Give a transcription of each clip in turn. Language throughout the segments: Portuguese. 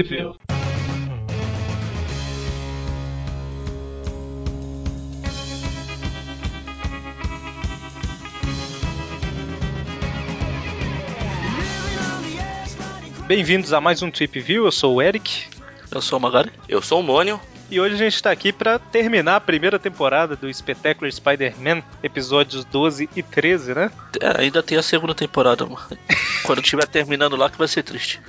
View. Bem-vindos a mais um Trip View. Eu sou o Eric. Eu sou o Magari. Eu sou o Mônio. E hoje a gente está aqui para terminar a primeira temporada do Spectacular Spider-Man, episódios 12 e 13, né? É, ainda tem a segunda temporada, mano. Quando estiver terminando lá que vai ser triste.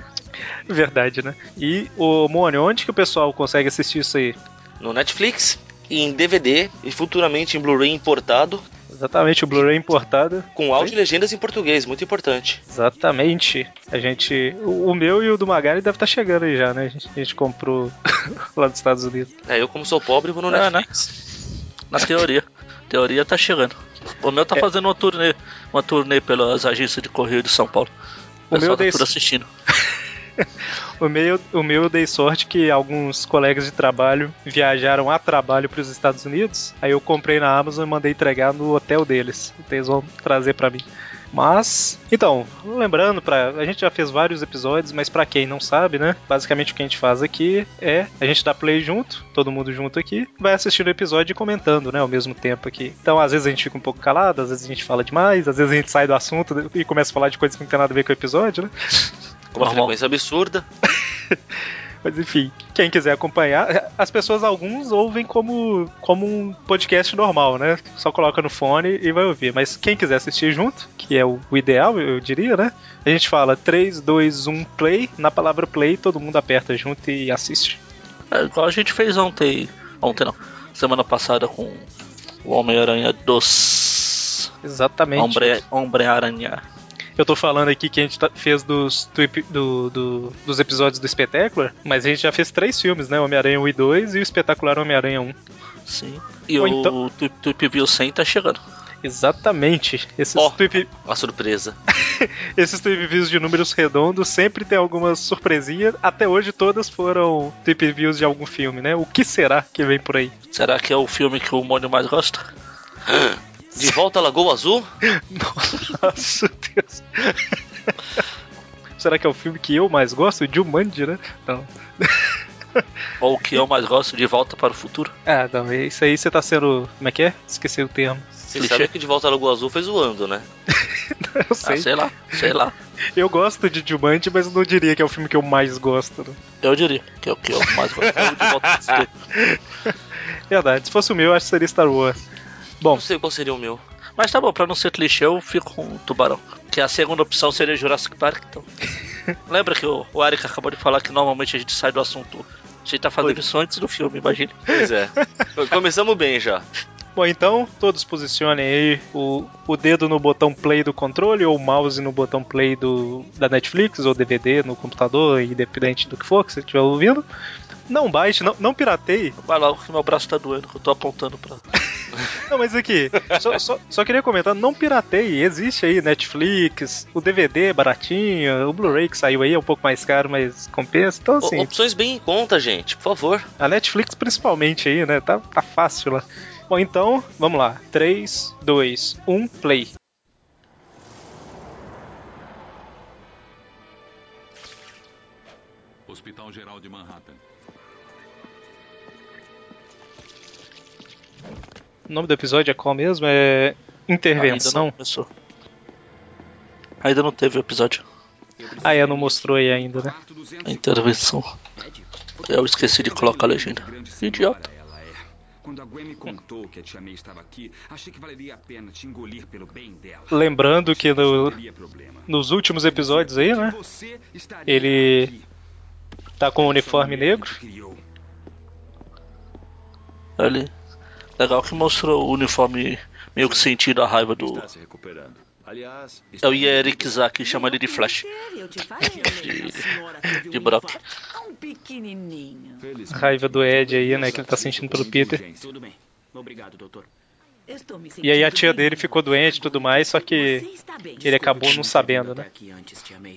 Verdade, né? E o Mônio, onde que o pessoal consegue assistir isso aí? No Netflix, em DVD e futuramente em Blu-ray importado. Exatamente, o Blu-ray importado. Com áudio e legendas em português, muito importante. Exatamente. A gente. O, meu e o do Magari deve estar tá chegando aí já, né? A gente, a gente comprou lá dos Estados Unidos. É, eu como sou pobre vou no É, né? Netflix. Na teoria. teoria tá chegando. O meu tá É. fazendo uma turnê, uma turnê pelas agências de correio de São Paulo. O O meu tá desse- tudo assistindo. O meu, o meu eu dei sorte que alguns colegas de trabalho viajaram a trabalho para os Estados Unidos. Aí eu comprei na Amazon e mandei entregar no hotel deles. Então eles vão trazer para mim. Mas, então, lembrando, pra, a gente já fez vários episódios, mas pra quem não sabe, né? Basicamente o que a gente faz aqui é a gente dá play junto, todo mundo junto aqui, vai assistindo o episódio e comentando, né? Ao mesmo tempo aqui. Então, às vezes a gente fica um pouco calado, às vezes a gente fala demais, às vezes a gente sai do assunto e começa a falar de coisas que não tem nada a ver com o episódio, né? Com uma Normal. frequência absurda. Mas enfim, quem quiser acompanhar, as pessoas, alguns ouvem como, como um podcast normal, né? Só coloca no fone e vai ouvir. Mas quem quiser assistir junto, que é o, o ideal, eu diria, né? A gente fala 3, 2, 1, play. Na palavra play, todo mundo aperta junto e assiste. É igual a gente fez ontem. Ontem não. Semana passada com o Homem-Aranha dos. Exatamente. Homem-Aranha. Eu tô falando aqui que a gente tá- fez dos, do do- do- dos episódios do Spectacular, mas a gente já fez três filmes, né? Homem-Aranha 1 e 2 e o Espetacular Homem-Aranha 1. Sim. E Ou o então- Tweep View 100 tá chegando. Exatamente. Esses Ó. tweep- Uma surpresa. Esses tweep views de números redondos sempre tem algumas surpresinhas. Até hoje todas foram tweep views de algum filme, né? O que será que vem por aí? Será que é o filme que o Mônio mais gosta? De volta à Lagoa Azul? Nossa Deus. será que é o filme que eu mais gosto? Jumanji, né? Não. Ou o que eu mais gosto de Volta para o Futuro? Ah, não. Isso aí você tá sendo. Como é que é? Esqueci o termo. Você Clichê. sabe que De volta à Lagoa Azul foi zoando, né? Eu Ah, sei. sei lá, sei lá. eu gosto de Jumanji, mas eu não diria que é o filme que eu mais gosto. né? Eu diria que é o que eu mais gosto. É o de Volta para o Futuro. Verdade. Se fosse o meu, eu acho que seria Star Wars. Bom, Não sei qual seria o meu. Mas tá bom, pra não ser clichê, eu fico com o Tubarão. Que a segunda opção seria Jurassic Park, então. Lembra que o, o Eric acabou de falar que normalmente a gente sai do assunto. A gente tá fazendo isso antes do filme, imagine. Pois é. Começamos bem já. Bom, então, todos posicionem aí o, o dedo no botão play do controle ou o mouse no botão play do, da Netflix ou DVD no computador, independente do que for que você estiver ouvindo. Não baixe, não, não pirateie. Vai logo que meu braço tá doendo, que eu tô apontando pra. Não, mas aqui, só, só, só queria comentar, não pirateie. Existe aí Netflix, o DVD é baratinho, o Blu-ray que saiu aí é um pouco mais caro, mas compensa. Então, O- assim, Opções bem em conta, gente, por favor. a Netflix principalmente aí, né? Tá, tá fácil lá. Bom, então, vamos lá. 3, 2, 1, play. Hospital Geral de Manhattan. O nome do episódio é qual mesmo? É Ainda não Intervenção. começou. Ainda não teve o episódio. Ah, é, não mostrou aí ainda, né? A intervenção. Eu esqueci de colocar a legenda. Idiota. Quando a Gwen me contou que a tia May estava aqui, achei que valeria a pena te engolir pelo bem dela. Lembrando que no- nos últimos episódios aí, né? Ele tá com o uniforme Essa mulher negro. Ali. Legal que mostrou o uniforme meio que sentindo a raiva do. Está se recuperando. Aliás, Eu ia ericizar aqui e chamar ele de Flash. Teve de um Brock. Raiva do Ed aí, né? Que ele tá sentindo pelo Peter. Tudo bem. Obrigado, doutor. Estou me E aí a tia dele ficou doente e tudo mais, só que ele acabou não sabendo, né?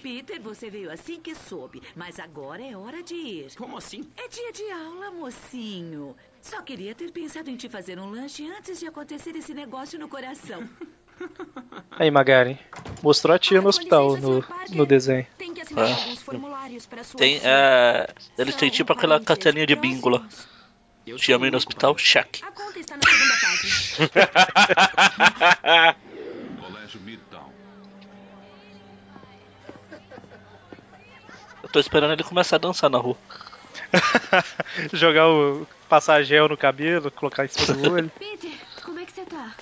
Peter, você veio assim que soube, mas agora é hora de ir. Como assim? É dia de aula, mocinho. Só queria ter pensado em te fazer um lanche antes de acontecer esse negócio no coração. Aí, Magari. Mostrou a tia no hospital no, no desenho. Tem que assinar É. alguns formulários para sua Tem, tia. é, eles têm tipo aquela cartelinha de bingo lá. amei sou no hospital, para- cheque. A conta está na segunda página. Colégio Midtown. Eu tô esperando ele começar a dançar na rua. Jogar o. passar gel no cabelo, colocar em cima do olho. Peter, como é que você tá?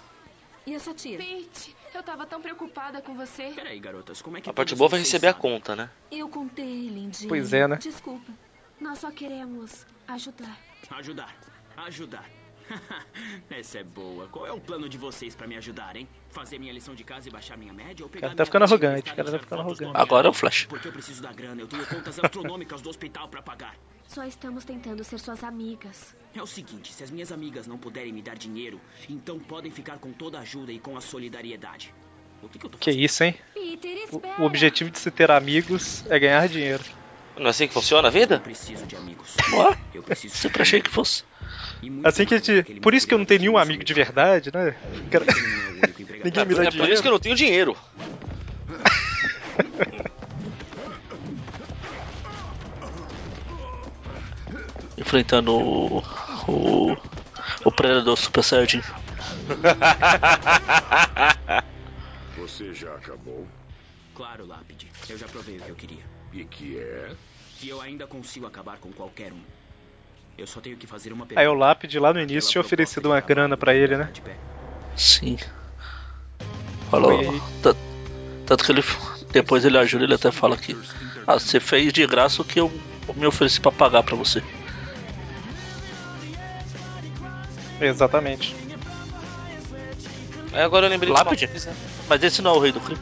E a sua tia? Pete, eu tava tão preocupada com você. Peraí, garotas, como é que A parte boa vai receber a conta, né? Eu contei. Pois é, né? Desculpa. Nós só queremos ajudar. Ajudar. Ajudar. Essa é boa. Qual é o plano de vocês pra me ajudar, hein? Fazer minha lição de casa e baixar minha média ou pegar Cara, tá ficando arrogante, cara, tá ficando arrogante. Agora é o? Flash. Porque eu preciso da grana, eu tenho contas astronômicas do hospital pra pagar. Só estamos tentando ser suas amigas. É o seguinte, se as minhas amigas não puderem me dar dinheiro, então podem ficar com toda a ajuda e com a solidariedade. O que, que eu tô Que fazendo? isso, hein? Peter, O, o objetivo de se ter amigos é ganhar dinheiro. Não é assim que funciona a Eu vida? preciso de amigos. Ué? Eu preciso Sempre achei que fosse. Assim que a que gente. Por isso que eu não tenho nenhum amigo de que eu verdade, né? Cara, é. Ninguém me dá É por isso que eu não tenho dinheiro. Enfrentando o. o. Predador Super Saiyajin. Você já acabou? Claro, Lápide. Eu já provei o que eu queria. E que é? Que eu ainda consigo acabar com qualquer um. Eu só tenho que fazer uma pergunta. Aí o Lápide lá no Aquela início tinha oferecido uma grana pra ele, né? Sim. Falou. Tanto que ele. Depois ele ajuda, ele até fala que. Ah, você fez de graça o que eu me ofereci pra pagar pra você. Exatamente. Agora eu lembrei de uma Lápide? coisa. Mas esse não é o rei do crime.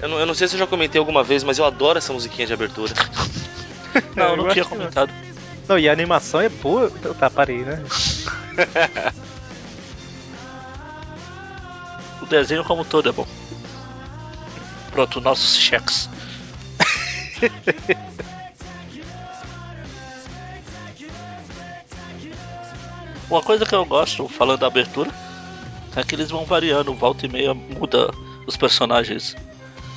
Eu não, eu não sei se eu já comentei alguma vez, mas eu adoro essa musiquinha de abertura. Não, É, eu não eu tinha não. comentado. Não, e a animação é boa. Tá, parei, né? O desenho como um todo é bom. Pronto, nossos cheques. Uma coisa que eu gosto, falando da abertura, é que eles vão variando, volta e meia muda os personagens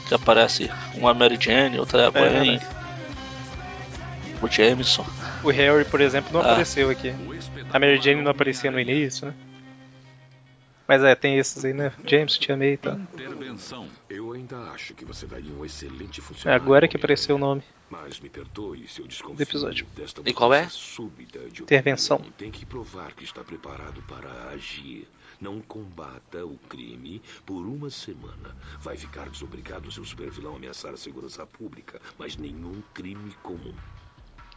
que aparece. Um é a Mary Jane, outra é a Gwen, né? o Jameson. O Harry, por exemplo, não Ah. apareceu aqui. A Mary Jane não aparecia no início, né? Mas é, tem esses aí, né? James, Tia May e tal. Intervenção. Eu ainda acho que você daria um excelente É funcionário. agora que apareceu o nome. Mas me perdoe se eu desconfio Do episódio. desta E qual é? mudança súbita de Intervenção. opinião. Tem que provar que está preparado para agir. Não combata o crime por uma semana. Vai ficar desobrigado se o supervilão ameaçar a segurança pública, mas nenhum crime comum.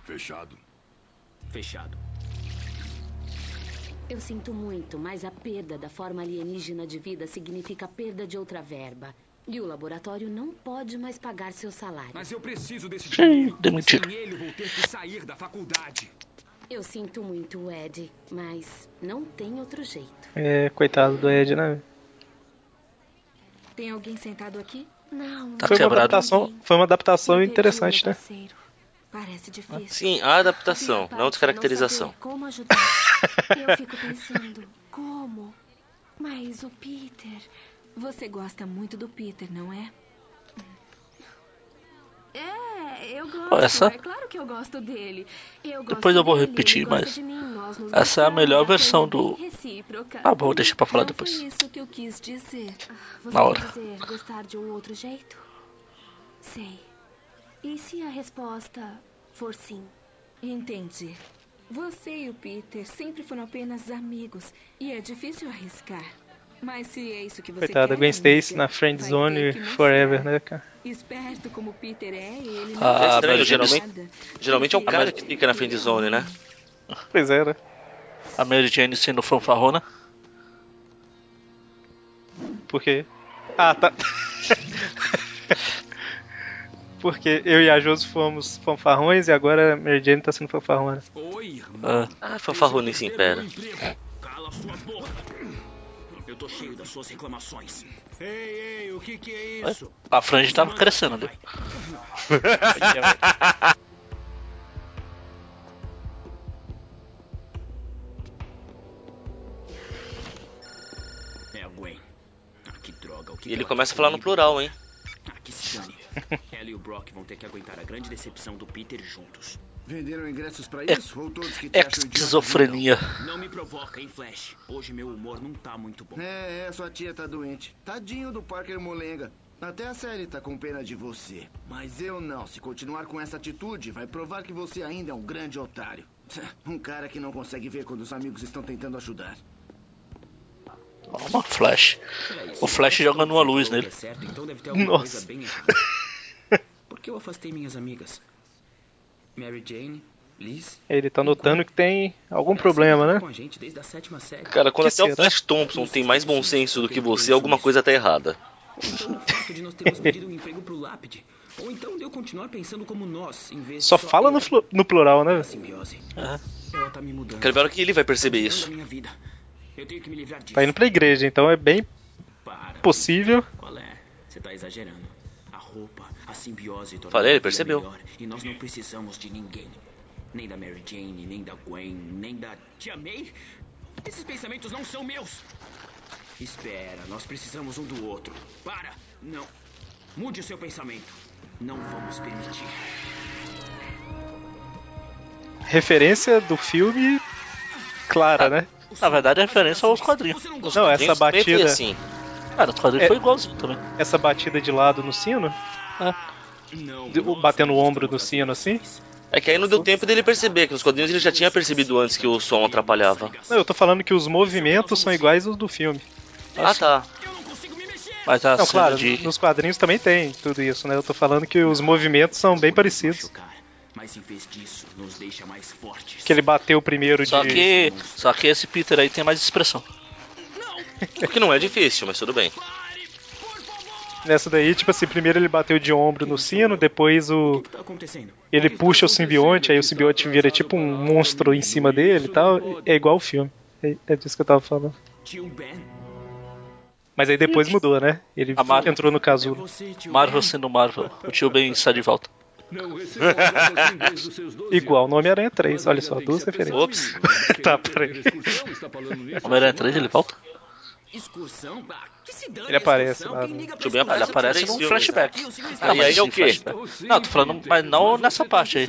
Fechado. Fechado. Eu sinto muito, mas a perda da forma alienígena de vida significa perda de outra verba. E o laboratório não pode mais pagar seu salário. Mas eu preciso desse dinheiro. demitido. Sem ele, vou ter que sair da faculdade. Eu sinto muito, Ed, mas não tem outro jeito. É, coitado do Ed, né? Tem alguém sentado aqui? Não. Tá Foi uma quebrado. adaptação, foi uma adaptação interessante, né? Parece difícil. Sim, a adaptação, não descaracterização. Como ajudar? Eu fico pensando, como? Mas o Peter. Você gosta muito do Peter, não é? É, eu gosto. essa- É claro que eu gosto dele. Eu gosto Depois eu vou dele, repetir, mas essa é a melhor versão é do- recíproca. Ah, bom, deixa pra falar não depois. isso que eu quis dizer. Você Na hora. dizer gostar de um outro jeito? Sei. E se a resposta for sim? Entendi. Você e o Peter sempre foram apenas amigos e é difícil arriscar. Mas se é isso que você Coitada, quer, Gwen Stacy na friend zone forever, né, cara? Esperto como o Peter é, ele Ah, não É estranho, geralmente, geralmente é o cara que fica na friend zone, né? Pois é, né? A Mary Jane sendo fanfarrona. Por quê? Ah, tá. Porque eu e a Josi fomos fanfarrões e agora a Mary Jane tá sendo fanfarrona. Oi, irmão. Ah, Ah, fanfarronice impera. Cala sua boca. Eu tô cheio das suas reclamações. Ei, ei, o que que é isso? a franja tava crescendo né? ali. E ele começa a falar no plural, hein? Ah, que se dane. Ela e o Brock vão ter que aguentar a grande decepção do Peter juntos. Venderam ingressos pra É- isso? Ou todos que te acham idiota Esquizofrenia. Não me provoca, hein, Flash? Hoje meu humor não tá muito bom. É, é, sua tia tá doente. Tadinho do Parker Molenga. Até a série tá com pena de você. Mas eu não. Se continuar com essa atitude, vai provar que você ainda é um grande otário. Um cara que não consegue ver quando os amigos estão tentando ajudar. Uma Flash. O Flash jogando uma luz nele. Então Nossa. Por que eu afastei minhas amigas? Mary Jane, Liz. Ele tá notando que tem algum problema, né? Série. Cara, quando Que até o? Flash Thompson tem mais bom senso do que você, alguma coisa tá errada. O fato de nós termos pedido emprego pro Lápide. Ou de eu continuar pensando como nós, em vez de Só fala no, no plural, né? A simbiose. Aham. Ela tá me mudando. Quero ver hora que ele vai perceber Mudando isso. A minha vida. Eu tenho que me livrar disso. Tá indo pra igreja, então é bem Para. possível. Qual é? Você tá exagerando. A roupa, a simbiose Falei, ele percebeu. melhor, e nós não precisamos de ninguém. Nem da Mary Jane, nem da Gwen, nem da Tia May. Esses pensamentos não são meus. Espera, nós precisamos um do outro. Para! Não. Mude o seu pensamento. Não vamos permitir. Referência do filme clara, né? Na verdade, é referência aos quadrinhos. Você não Não, essa batida, assim. Cara, os quadrinhos É. foi igualzinho também. essa batida de lado no sino, Não, de- nós batendo o não ombro do estamos sino assim. É que aí não deu tempo dele perceber, que nos quadrinhos ele já tinha percebido antes que o som atrapalhava. Não, eu tô falando que os movimentos são iguais aos do filme. Ah, tá. Não. Mas a Não, claro, de. nos quadrinhos também tem tudo isso, né? Eu tô falando que os movimentos são bem parecidos. Mas em vez disso, nos deixa mais fortes. Que ele bateu primeiro de. Só que. Só que esse Peter aí tem mais expressão. O que não é difícil, mas tudo bem. Nessa daí, tipo assim, primeiro ele bateu de ombro no sino, depois o. O que tá acontecendo? Ele puxa o simbionte, aí o simbionte vira tipo um monstro em cima dele e tal. É igual o filme. É, é disso que eu tava falando. Mas aí depois mudou, né? Ele Marvel- entrou no É casulo. tio Marvel sendo Marvel. O tio Ben está de volta. Não seus 12 Igual no anos. Homem-Aranha 3, Mas olha só, duas referências. Ops. Tá, peraí. Homem-Aranha 3 ele volta? Excursão? Ah, que se dane Ele a aparece excursão, lá quem no- liga pra Tio Ben Ele aparece três num filmes, flashback. E o senhor Aí, é o quê? flashback. Sim, Não, tô falando, mas não nessa parte aí.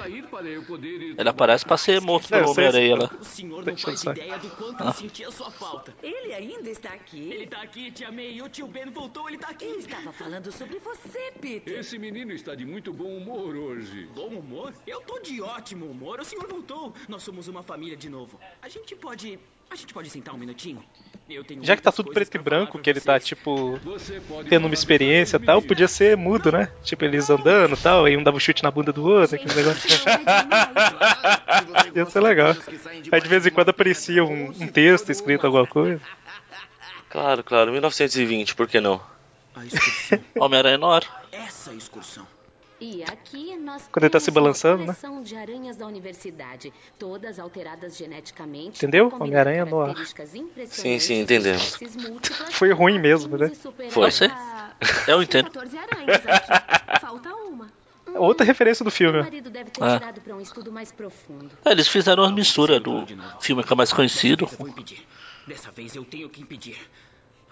Ele aparece pra ser morto pelo. Homem-Aranha lá. O senhor não faz ideia do quanto Ah. eu sentia sua falta. Ele ainda está aqui? Ele tá aqui, tia May. O tio Ben voltou, ele tá aqui. Eu estava falando sobre você, Peter. Esse menino está de muito bom humor hoje. Bom humor? Eu tô de ótimo humor. O senhor voltou. Nós somos uma família de novo. A gente pode... A gente pode sentar um minutinho? Já que tá tudo preto e branco, que ele tá tipo tendo uma experiência e tal, podia ser mudo, né? Tipo, eles andando e tal, aí um dava um chute na bunda do outro, aquele negócio. Ia ser legal. Aí de vez em quando aparecia um, um texto escrito alguma coisa. Claro, claro. 1920, por que não? A excursão. Homem-Aranha no ar. Essa excursão. E aqui nós Quando ele tá se balançando, né? de aranhas da universidade, todas alteradas geneticamente. Entendeu? Homem-Aranha no ar. características impressionantes Sim, sim, de entendemos. Foi ruim mesmo, né? Foi. Você? Eu entendo. 14 aranhas aqui. Falta uma. Outra referência do filme. É. É, eles fizeram uma mistura do filme que é mais conhecido. Dessa vez eu tenho que impedir.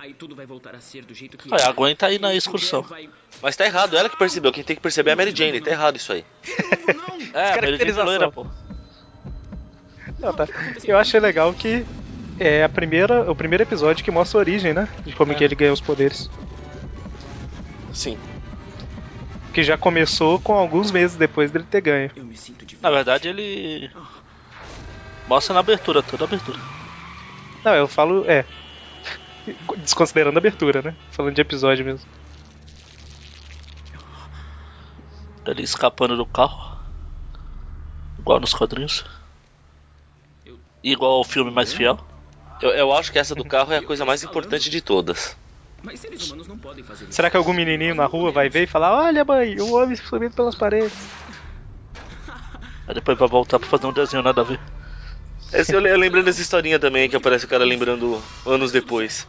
Aí tudo vai voltar a ser do jeito que Olha, era. a Gwen tá aí na excursão. Vai- Mas tá errado, ela que percebeu. Quem tem que perceber é a Mary Jane. Tá errado isso aí. Não! É, a Mary Jane Descaracterização. loira, pô. Não, tá. Eu achei legal que é a primeira, o primeiro episódio que mostra a origem, né? De como É. que ele ganhou os poderes. Sim. Que já começou com alguns meses depois dele ter ganho. Eu me sinto de Na verdade, ele. Mostra na abertura, toda a abertura. Não, eu falo, é. Desconsiderando a abertura, né? Falando de episódio mesmo. Ele escapando do carro. Igual nos quadrinhos. Igual ao filme mais fiel. Eu, eu acho que essa do carro é a coisa mais importante de todas. Mas seres humanos não podem fazer isso. Será que algum menininho na rua vai ver e falar: Olha, mãe, o homem subindo pelas paredes? Aí depois vai voltar pra fazer um desenho nada a ver. Esse, eu, eu lembrei dessa historinha também, que aparece o cara lembrando anos depois.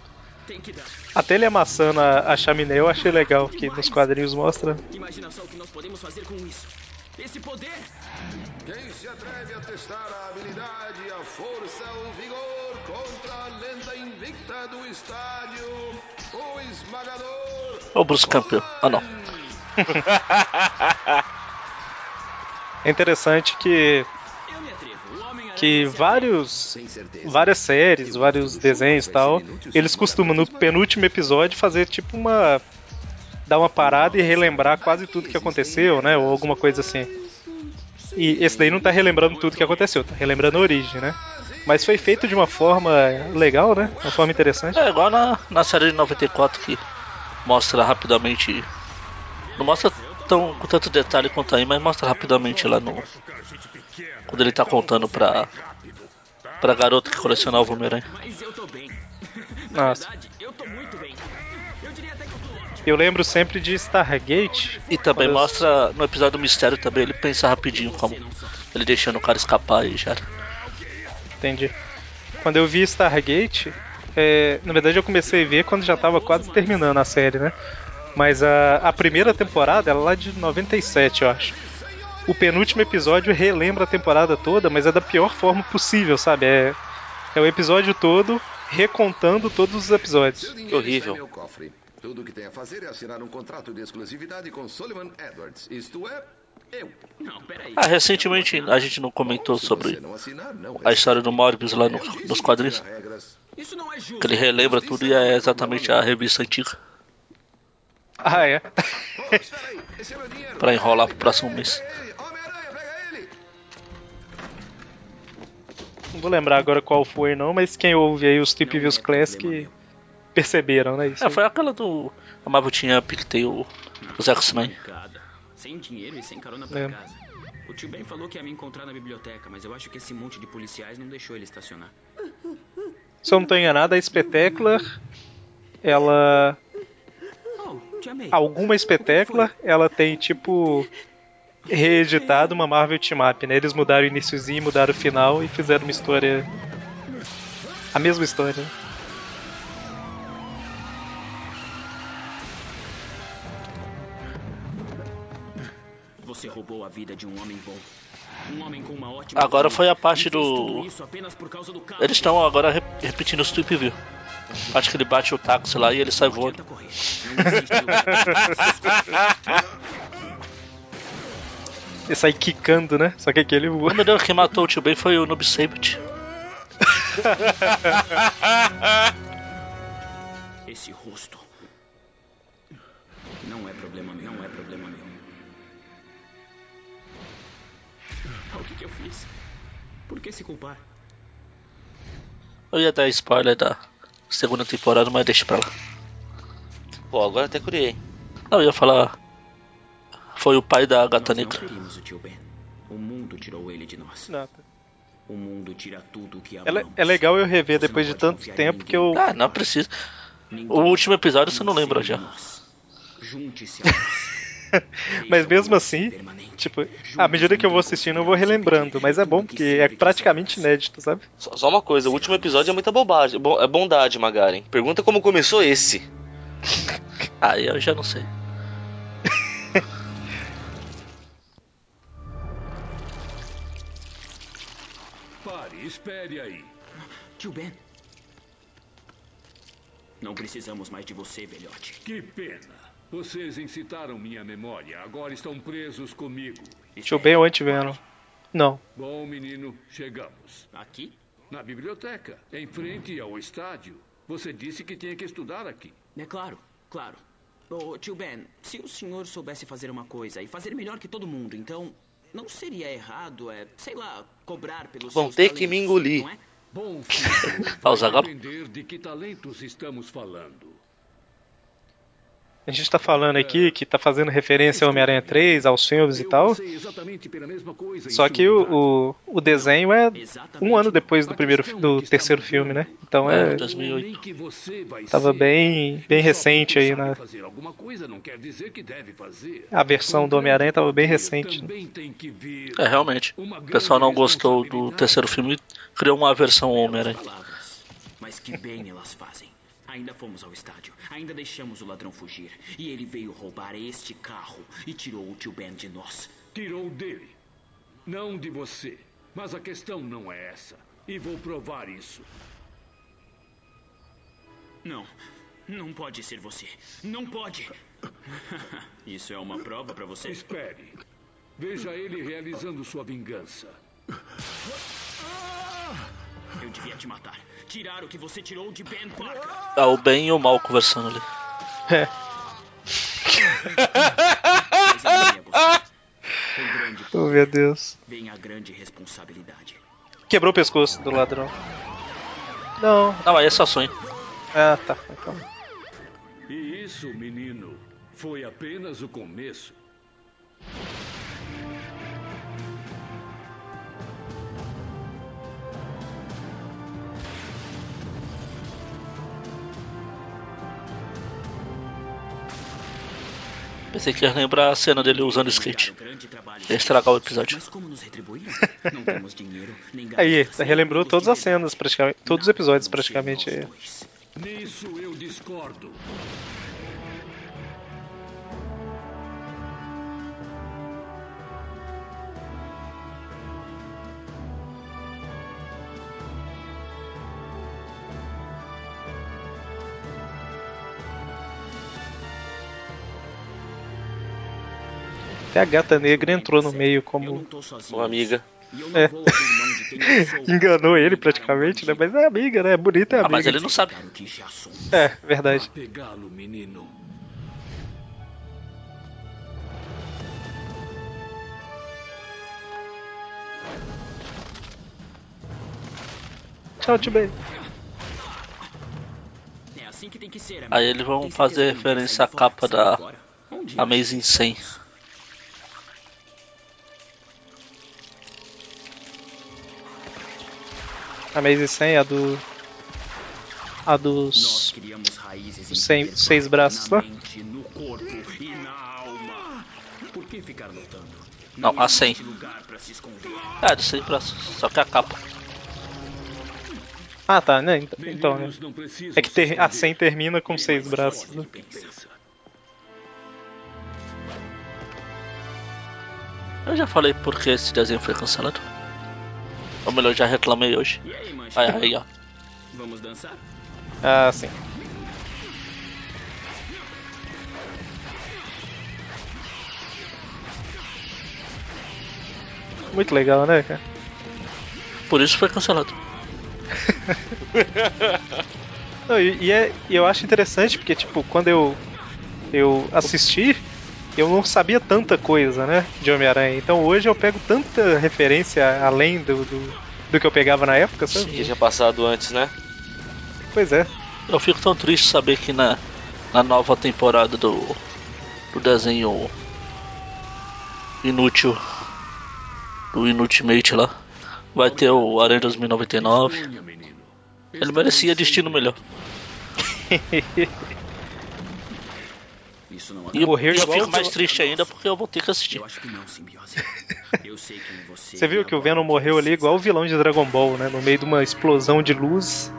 Até ele amassando a, a chaminé eu achei legal, que nos quadrinhos mostra. Imagina só o que nós podemos fazer com isso. esse poder. Quem se atreve a testar a habilidade, a força, o vigor contra a lenda invicta do estádio, o esmagador. Ô, Bruce Campbell. Ah, não. É interessante que que vários várias séries, vários desenhos e tal, eles costumam no penúltimo episódio fazer tipo uma dar uma parada e relembrar quase tudo que aconteceu, né, ou alguma coisa assim. E esse daí não tá relembrando tudo que aconteceu, tá relembrando a origem, né? Mas foi feito de uma forma legal, né? Uma forma interessante. É igual na, na série de 94 que mostra rapidamente. Não mostra tão, com tanto detalhe quanto aí, mas mostra rapidamente lá no. Quando ele tá contando pra. pra garota que colecionava o Homem-Aranha. Nossa. Eu tô muito bem. Eu diria até que eu tô ótimo. Eu lembro sempre de Stargate. E também Quando eu- mostra no episódio do mistério também, ele pensa rapidinho como ele deixando o cara escapar e já. era. Entendi. Quando eu vi Stargate, é, na verdade eu comecei a ver quando já tava quase terminando a série, né? Mas a, a primeira temporada, ela é lá de 97, eu acho. O penúltimo episódio relembra a temporada toda, mas é da pior forma possível, sabe? É, é o episódio todo recontando todos os episódios. Que horrível. Tudo o que tem a fazer é assinar um contrato de exclusividade com Sullivan Edwards. Isto é, eu. Não, peraí. Ah, recentemente a gente não comentou sobre a história do Morbius lá no- nos quadrinhos. Isso não é justo. Que ele relembra tudo e é exatamente a revista antiga. Ah, é? Pra enrolar pro próximo mês. Não vou lembrar agora qual foi, não, mas quem ouve aí os Tip Views Classic perceberam, né? Isso É, foi aquela do. A Marvel tinha Pigtail dos X-Men. Sem dinheiro e sem carona pra É. casa. O tio Ben falou que ia me encontrar na biblioteca, mas eu acho que esse monte de policiais não deixou ele estacionar. Se eu não tô enganado, a Spectacular, ela. Oh, te amei. Alguma Spectacular, ela tem tipo. Reeditado uma Marvel Team Up, né? Eles mudaram o iniciozinho, mudaram o final e fizeram uma história. A mesma história. né? Você roubou a vida de um homem bom. Um homem com uma ótima Agora foi a parte do. isso apenas por causa do. Eles estão agora re- repetindo os Tweep View. Acho que ele bate o táxi lá e ele sai voando. Ele sai quicando, né? Só que aquele voa. Meu Deus, quem matou o tio Ben foi o Noob Sabot. Esse rosto. Não é problema meu. Não é problema meu. O que, que eu fiz? Por que se culpar? Eu ia dar spoiler da segunda temporada, mas deixa pra lá. Pô, agora até criei. Não, eu ia falar. Foi o pai da gata Nós não negra. o tio Ben. O mundo tirou ele de nós. Não. O mundo tira tudo que É, amamos. é legal eu rever depois de tanto tempo que eu. Ah, não precisa. O último episódio você não lembra já. Junte-se a nós. Mas mesmo assim, tipo, à medida que eu vou assistindo, eu vou relembrando. Mas é bom porque é praticamente inédito, sabe? Só, só uma coisa, o último episódio é muita bobagem. Bo- É bondade, Magaren. Pergunta como começou esse. Aí eu já não sei. Espere aí. Tio Ben. Não precisamos mais de você, velhote. Que pena. Vocês incitaram minha memória. Agora estão presos comigo. Tio Ben ou Anti-Venom? Não. Bom, menino, chegamos. Aqui? Na biblioteca, em frente ao estádio. Você disse que tinha que estudar aqui. É claro, claro. Ô, tio Ben, se o senhor soubesse fazer uma coisa e fazer melhor que todo mundo, então não seria errado, é, sei lá, Vão ter que me engolir. é? Bom, filho, Ah, o Zagallo? depender de que talentos estamos falando. A gente tá falando aqui que tá fazendo referência ao Homem-Aranha 3, aos filmes e tal. Só que o, o, o desenho é um ano depois do primeiro do terceiro filme, né? Então é. Nem que você vai Tava bem, bem recente aí, né? Deve fazer. A versão do Homem-Aranha tava bem recente. Vir É, realmente. O pessoal não gostou do terceiro filme e criou uma versão Homem-Aranha. Mas que bem elas fazem. Ainda fomos ao estádio, ainda deixamos o ladrão fugir. E ele veio roubar este carro e tirou o tio Ben de nós. tirou dele. Não de você. Mas a questão não é essa. E vou provar isso. Não. Não pode ser você. Não pode. Isso é uma prova pra você. Espere. Veja ele realizando sua vingança. Eu devia te matar. Tirar o que você tirou de Ben Parker. É o bem e o mal conversando ali. É. Oh, meu Deus. vem a grande responsabilidade. Quebrou o pescoço do ladrão. Não. Não, aí é só sonho. Ah, tá. Então. E isso, menino, foi apenas o começo. Pensei que ia lembrar a cena dele usando skate. Grande trabalho. Ia estragar o episódio. Aí, relembrou todas as cenas, praticamente. Todos os episódios, praticamente. Nisso eu discordo. Até a gata negra entrou no meio como. Uma amiga. É. Enganou ele praticamente, né? Mas é amiga, né? Bonita é Ah, amiga. mas ele não sabe. É, verdade. Tchau, Tibei. É assim. Aí eles vão fazer referência à capa da? Amazing 100. A Maze 100 é a do. A Nós dos. criamos raízes em Sem- seis braços lá? Não, a existe 100. lugar pra se esconder. É, de 100 braços. Só que a capa. Ah, tá, né? Então, Então, né? É que ter, a esconder. 100 termina com seis braços, né? Eu já falei por que esse desenho foi cancelado. Ou melhor, já reclamei hoje. E aí, mancha? Aí, aí, ó. Vamos dançar? Ah, sim. Muito legal, né, cara? Por isso foi cancelado. Não, e, e é, eu acho interessante porque, tipo, quando eu, eu assisti, eu não sabia tanta coisa, né, de Homem-Aranha. Então hoje eu pego tanta referência além do, do, do que eu pegava na época, sabe? Que tinha passado antes, né? Pois é. Eu fico tão triste saber que na, na nova temporada do, do desenho inútil do Inutimate lá vai ter o Aranha 2099. Sonha, menino. Ele merecia destino melhor. Isso não E eu, e eu fico mais triste ainda porque eu vou ter que assistir. Eu acho que não, simbiose. Eu sei quem você. Você viu que o Venom morreu ali igual o vilão de Dragon Ball, né? No meio de uma explosão de luz.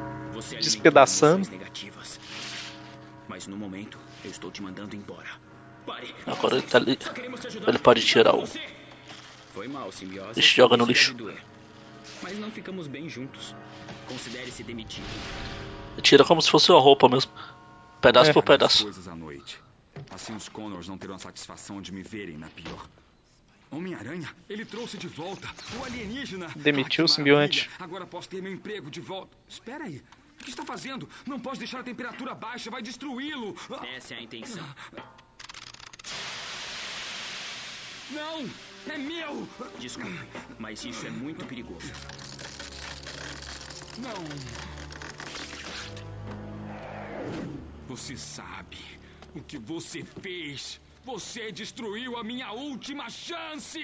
Despedaçando. Mas no momento, eu estou te mandando embora. Pare. Agora ele tá ali. Ele pode tirar o. Foi mal, simbiose. Ixi, joga no lixo. Mas não ficamos bem juntos. Considere-se demitido. Tira como se fosse uma roupa mesmo. Pedaço É. por pedaço. coisas à noite. Assim os Connors não terão a satisfação de me verem na pior. Homem-Aranha, ele trouxe de volta o alienígena. Demitiu Ah, o simbionte. Agora posso ter meu emprego de volta. Espera aí. O que está fazendo? Não pode deixar a temperatura baixa, vai destruí-lo. Essa é a intenção. Não! É meu! Desculpe, mas isso é muito perigoso. Não! Você sabe o que você fez? Você destruiu a minha última chance!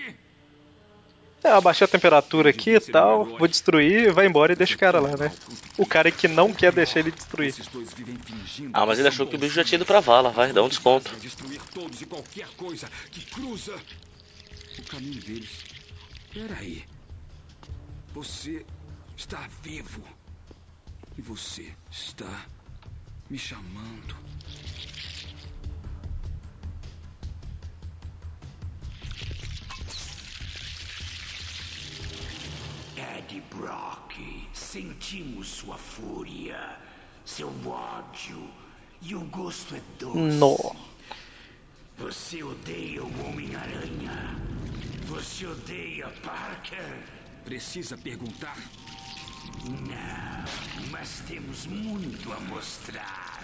É, eu abaixei a temperatura aqui e tal, vou destruir, vai embora e deixa o cara lá, né? O cara que não quer deixar ele destruir. Ah, mas ele achou que o bicho já tinha ido pra vala, vai, dá um desconto. É destruir todos e qualquer coisa que cruza o caminho deles. Peraí. Você está vivo. E você está me chamando. Ed Brock, sentimos sua fúria, seu ódio e o gosto é doce. No. Você odeia o Homem-Aranha. Você odeia Parker. Precisa perguntar? Não, mas temos muito a mostrar.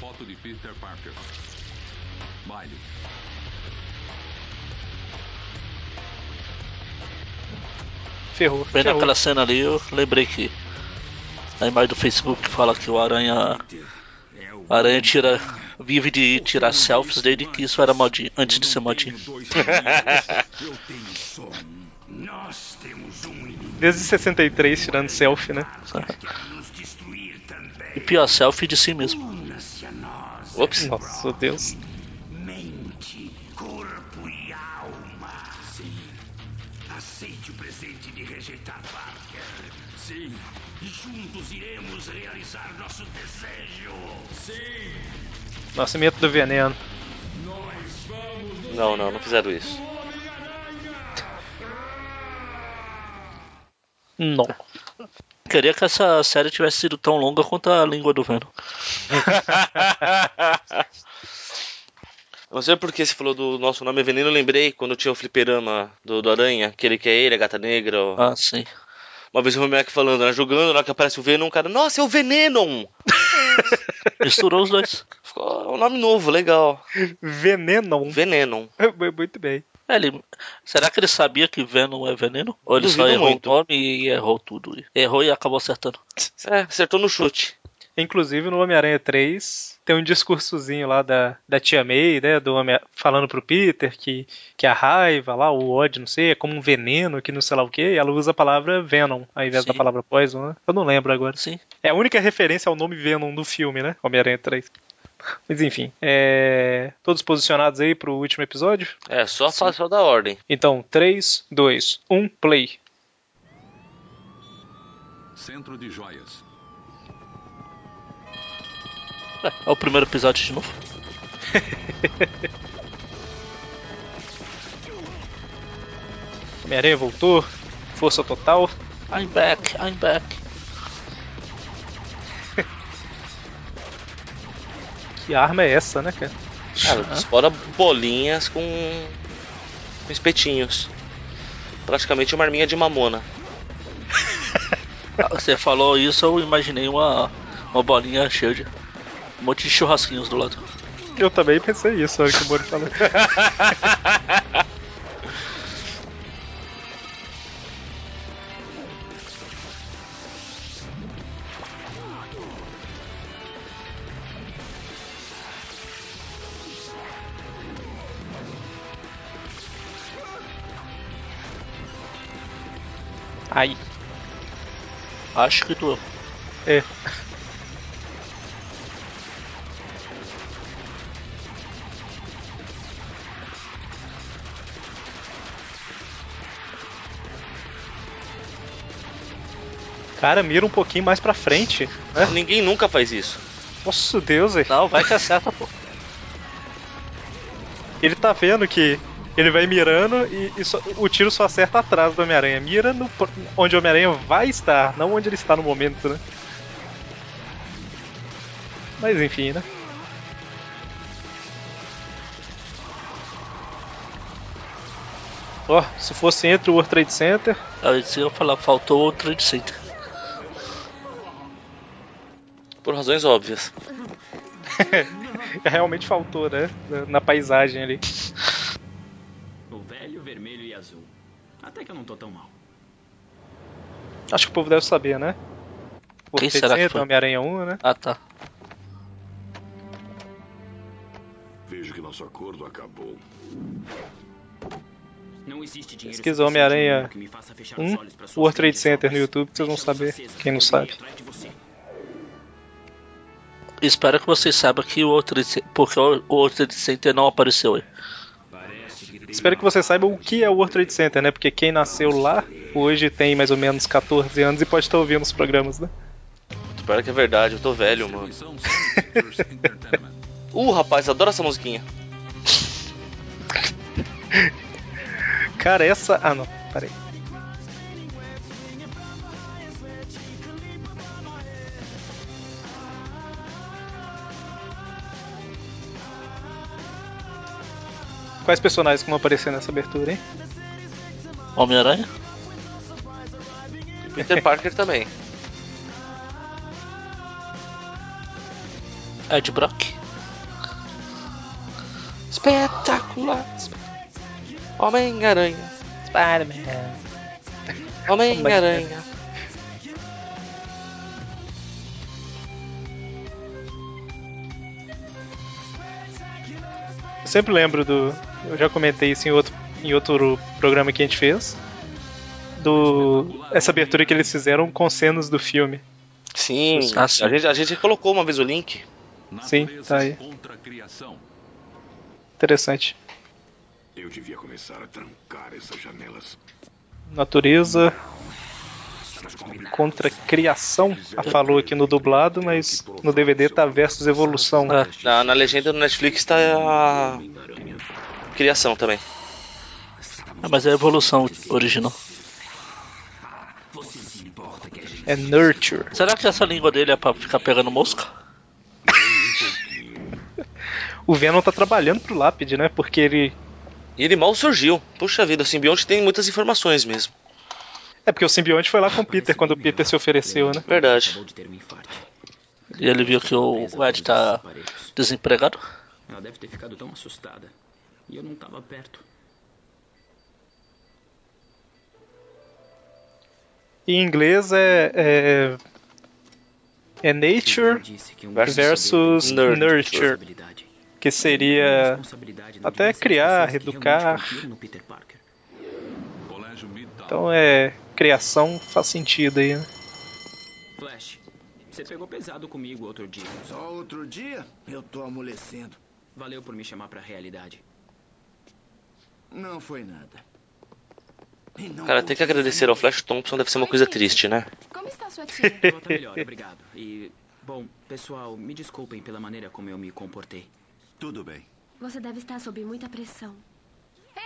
Foto de Peter Parker. Baile. Ferrou. Bem ferrou. naquela cena ali, eu lembrei que a imagem do Facebook fala que o Aranha. A Aranha tira. vive de tirar selfies desde que isso era modinha. Antes de ser modinha. Desde 63 tirando selfie, né? que. E pior, selfie de si mesmo. Ops. Nossa, Deus. Nascimento do veneno. Não, não, não fizeram isso. Não. Queria que essa série tivesse sido tão longa quanto a língua do Venom. Não sei porque você falou do nosso nome é Veneno, eu lembrei quando tinha o fliperama do, do Aranha, aquele que é ele, a gata negra. o- Ah, sim. Uma vez o moleque falando, né, jogando, na hora que aparece o Venom, o cara, nossa, é o Venenon! Misturou os dois. Ficou um nome novo, legal. Venenon. Venenon. Muito bem. É, ele, será que ele sabia que Venom é veneno? Ou ele só Duvido errou muito. o nome e errou tudo? Errou e acabou acertando. É, acertou no chute. Inclusive no Homem-Aranha 3 tem um discursozinho lá da, da tia May, né? Do Homem falando pro Peter que, que a raiva lá, o ódio, não sei, é como um veneno que não sei lá o que, e ela usa a palavra Venom ao invés Sim. da palavra Poison, né? Eu não lembro agora. Sim. É a única referência ao nome Venom do filme, né? Homem-Aranha 3. Mas enfim, é... todos posicionados aí pro último episódio? É, só fala só da ordem. Então, 3, 2, 1, play. Centro de joias. É, o primeiro episódio de novo. Homem-Aranha voltou, força total. I'm back, I'm back. Que arma é essa, né, cara? Cara, explora bolinhas com... com espetinhos. Praticamente uma arminha de mamona. Ah, Você falou isso, eu imaginei uma, uma bolinha cheia de um monte de churrasquinhos do lado. Eu também pensei isso na hora que o Moro falou. Ai, Acho que doeu. é. Cara, mira um pouquinho mais pra frente. Né? Ninguém nunca faz isso. Nossa Deus, velho. Não, vai que acerta, pô. Ele tá vendo que ele vai mirando e, e só- o tiro só acerta atrás do Homem-Aranha. Mira no, onde o Homem-Aranha vai estar, não onde ele está no momento, né? Mas enfim, né? Ó, se fosse entre o World Trade Center, se eu falar, faltou outro de center. Por razões óbvias. realmente faltou, né? Na- paisagem ali. O velho, vermelho e azul. Até que eu não tô tão mal. Acho que o povo deve saber, né? World Quem Trade será que Center, foi? Homem-Aranha 1, né? Ah, tá. Vejo que nosso acordo acabou. Não existe dinheiro Pesquisa Homem-Aranha no mundo que me faça fechar os 1, olhos pra suas World Trade Center no. YouTube, vocês vão saber. Quem não sabe. Espero que vocês saibam que o outro porque o o outro de center não apareceu aí. Espero que você saiba o que é o World Trade Center, né? Porque quem nasceu lá hoje tem mais ou menos 14 anos e pode estar ouvindo os programas, né? Espero que é verdade, eu tô velho, mano. Uh, rapaz, adoro essa musiquinha. Cara, essa. Ah, não. Peraí. Quais personagens que vão aparecer nessa abertura, hein? Homem-Aranha? Peter Parker também. Ed Brock? Espetacular. Homem-Aranha. Spider-Man. Homem-Aranha. Eu sempre lembro do. Eu já comentei isso em outro, em outro programa que a gente fez. Do. Essa abertura que eles fizeram com cenas do filme. Sim, Ah, sim. A, gente, a gente colocou uma vez o link. Sim, tá aí. Interessante. Eu devia começar a trancar essas janelas. Natureza contra criação. A falou aqui no dublado, mas no DVD tá versus evolução. É. Na, na legenda do Netflix tá a criação também. Ah, mas é a evolução original. É nurture. Será que essa língua dele é pra ficar pegando mosca? O Venom tá trabalhando pro Lápide, né? Porque ele. E ele mal surgiu. Puxa vida, o simbionte tem muitas informações mesmo. É porque o simbionte foi lá com o Peter quando o Peter se ofereceu, né? Verdade. E ele viu que o o Ed tá desempregado? Ela deve ter ficado tão assustada. E eu não tava perto. Em inglês é. É, é Nature versus Nurture. Que seria até criar, educar. Então é. Criação faz sentido aí, né? Flash, você pegou pesado comigo outro dia. Só outro dia, eu tô amolecendo. Valeu por me chamar pra realidade. Não foi nada. E não Cara, tem que agradecer ao Flash Thompson, deve ser uma coisa triste, né? Como está sua tia? Ela tá melhor, obrigado. E, bom, pessoal, me desculpem pela maneira como eu me comportei. Tudo bem. Você deve estar sob muita pressão. É,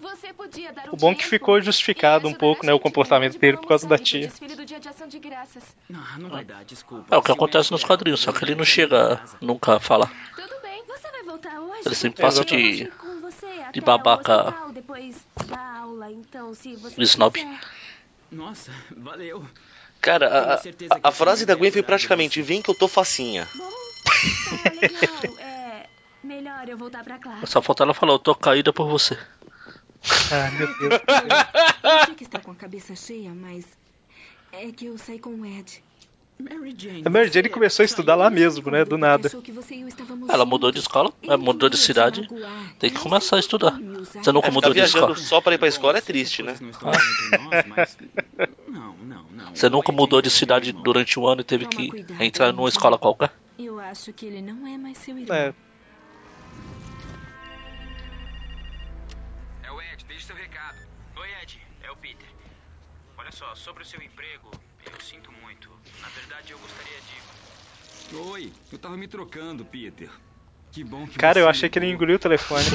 você podia dar um O bom é que ficou justificado um pouco, a né, o comportamento dele por causa da tia. desfile do dia de ação de graças. Não, não vai dar, desculpa. É o que acontece nos Ed quadrinhos, só que ele não chega nunca a falar. Tudo bem, você vai voltar hoje? Ele sempre passa de- de babaca. aula, então Snob. quiser. Nossa, valeu. Cara, a, a, a frase da Gwen foi praticamente. Vem que eu tô facinha. Bom, tá legal. É melhor eu voltar pra classe. Só falta ela falar, eu tô caída por você. Ah, meu Deus. Eu sei que está com a cabeça cheia, mas é que eu saí com o Ed. Mary Jane. A Mary Jane começou a estudar lá mesmo, né? Do nada. Ela mudou de escola, é, mudou de cidade. Tem que começar a estudar. Você nunca mudou de viajando escola? só pra ir pra escola é triste, né? Você nunca Ed mudou de é cidade durante um ano e teve que entrar numa escola qualquer? Eu acho que ele não é mais seu irmão. É, É o Ed, deixe seu recado. Oi, Ed, é o Peter. Olha só, sobre o seu emprego, eu sinto muito. Na verdade, eu gostaria de. Oi, eu tava me trocando, Peter. Que bom que cara, você eu achei que ele engoliu o telefone.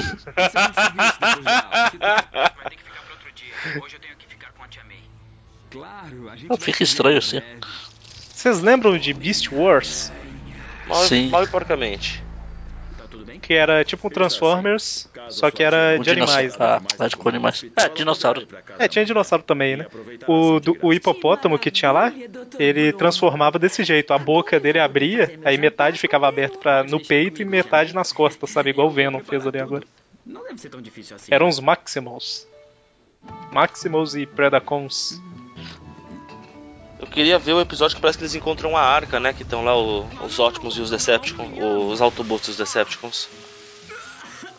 Que tal? Vai ter que ficar pra outro dia. Hoje eu tenho que ficar com a Tia May. Claro, a gente Não, fica estranho assim. Vocês lembram de Beast Wars? Mal, Sim. mal e porcamente. Tá? Que era tipo um Transformers, só que era de animais, né? Ah, é com animais. É, dinossauro. É, tinha dinossauro também, né? O, do- o hipopótamo que tinha lá, ele transformava desse jeito. A boca dele abria, aí metade ficava aberta pra, no peito e metade nas costas, sabe? Igual o Venom fez ali agora. Não deve ser tão difícil assim. Eram os Maximals. Maximals e Predacons. Eu queria ver o episódio que parece que eles encontram a arca, né? Que estão lá o- os Optimus e os Decepticons, os Autobots e os Decepticons.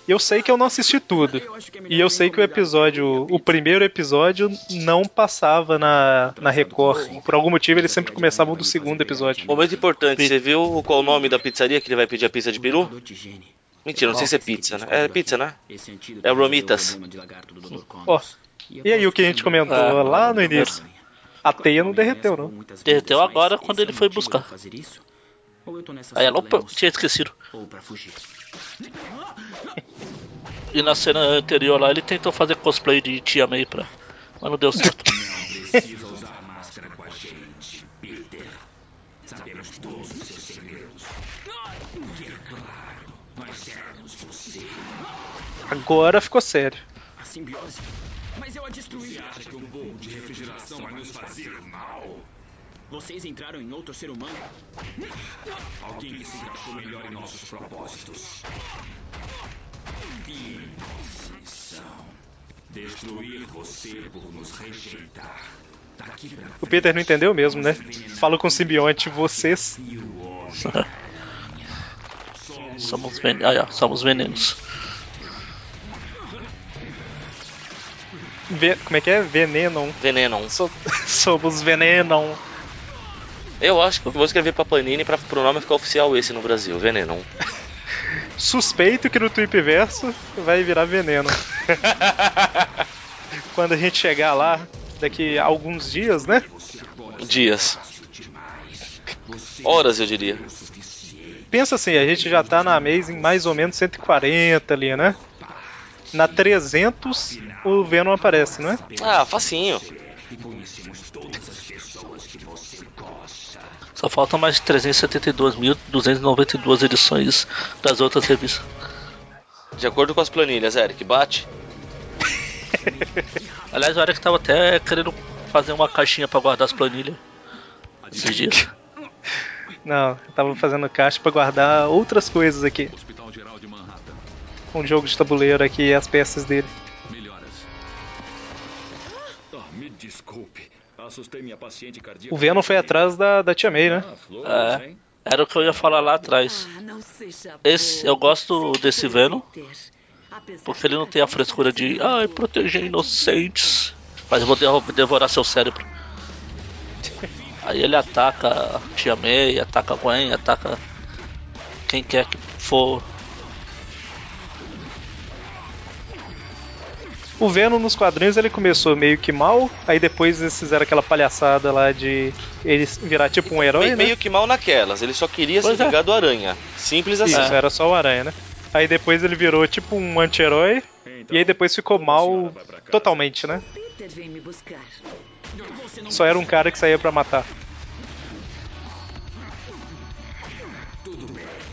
E eu sei que eu não assisti tudo. E eu sei que o episódio, o primeiro episódio, não passava na, na Record. Por algum motivo eles sempre começavam do segundo episódio. Momento importante, você viu qual o nome da pizzaria que ele vai pedir a pizza de peru? Mentira, não sei se é pizza, né? É pizza, né? É o Romitas. Ó, e aí o que a gente comentou Ah, lá no início? A teia não derreteu, não. Derreteu agora quando ele foi buscar. Fazer isso? Ou eu tô nessa Aí ela, opa, tinha esquecido. Ou pra fugir. E na cena anterior lá ele tentou fazer cosplay de Tia May pra. Mas não deu certo. Precisa usar máscara com a gente, Peter. Sabemos todos os seus segredos. E é claro, nós éramos você. Agora ficou sério. A simbiose. Mas eu a destruí. Você acha que um pouco de refrigeração vai nos fazer mal? Vocês entraram em outro ser humano? Alguém que se encaixou melhor em nossos propósitos. Indecisão. Destruir você por nos rejeitar. Daqui pra O Peter não entendeu mesmo, né? Fala com o simbionte, vocês. somos, ven... ah, somos venenos. Ve- Como é que é? Venenon. Venenon. So- Somos Venenon. Eu acho que eu vou escrever pra Panini pra pro nome ficar oficial esse no Brasil, Venenon. Suspeito que no Tweepverso vai virar veneno. Quando a gente chegar lá, daqui a alguns dias, né? Dias. Horas, eu diria. Pensa assim, a gente já tá na Amazing mais ou menos 140 ali, né? Na 300 o Venom aparece, não é? Ah, facinho. Só faltam mais 372.292 edições das outras revistas. De acordo com as planilhas, Eric, bate? Aliás, o Eric tava até querendo fazer uma caixinha pra guardar as planilhas. Esses dias. Não, eu tava fazendo caixa pra guardar outras coisas aqui. Um jogo de tabuleiro aqui e as peças dele. Melhoras. Ah, me desculpe. Assustei minha paciente cardíaca. O Venom foi atrás da, da Tia May, né? Flores, É, hein? era o que eu ia falar lá atrás. Ah, Esse, eu gosto desse Venom, porque ele não tem a frescura de ai, proteger inocentes. Mas eu vou de- devorar seu cérebro. Aí ele ataca a Tia May, ataca a Gwen, ataca quem quer que for. O Venom nos quadrinhos ele começou meio que mal, aí depois eles fizeram aquela palhaçada lá de ele virar tipo um herói, Me- né? Meio que mal naquelas. Ele só queria Pois se é. vingar do Aranha. Simples assim. Isso, era só o Aranha, né? Aí depois ele virou tipo um anti-herói, e aí depois ficou mal totalmente, né? Peter vem me buscar. Só era um cara que saía pra matar.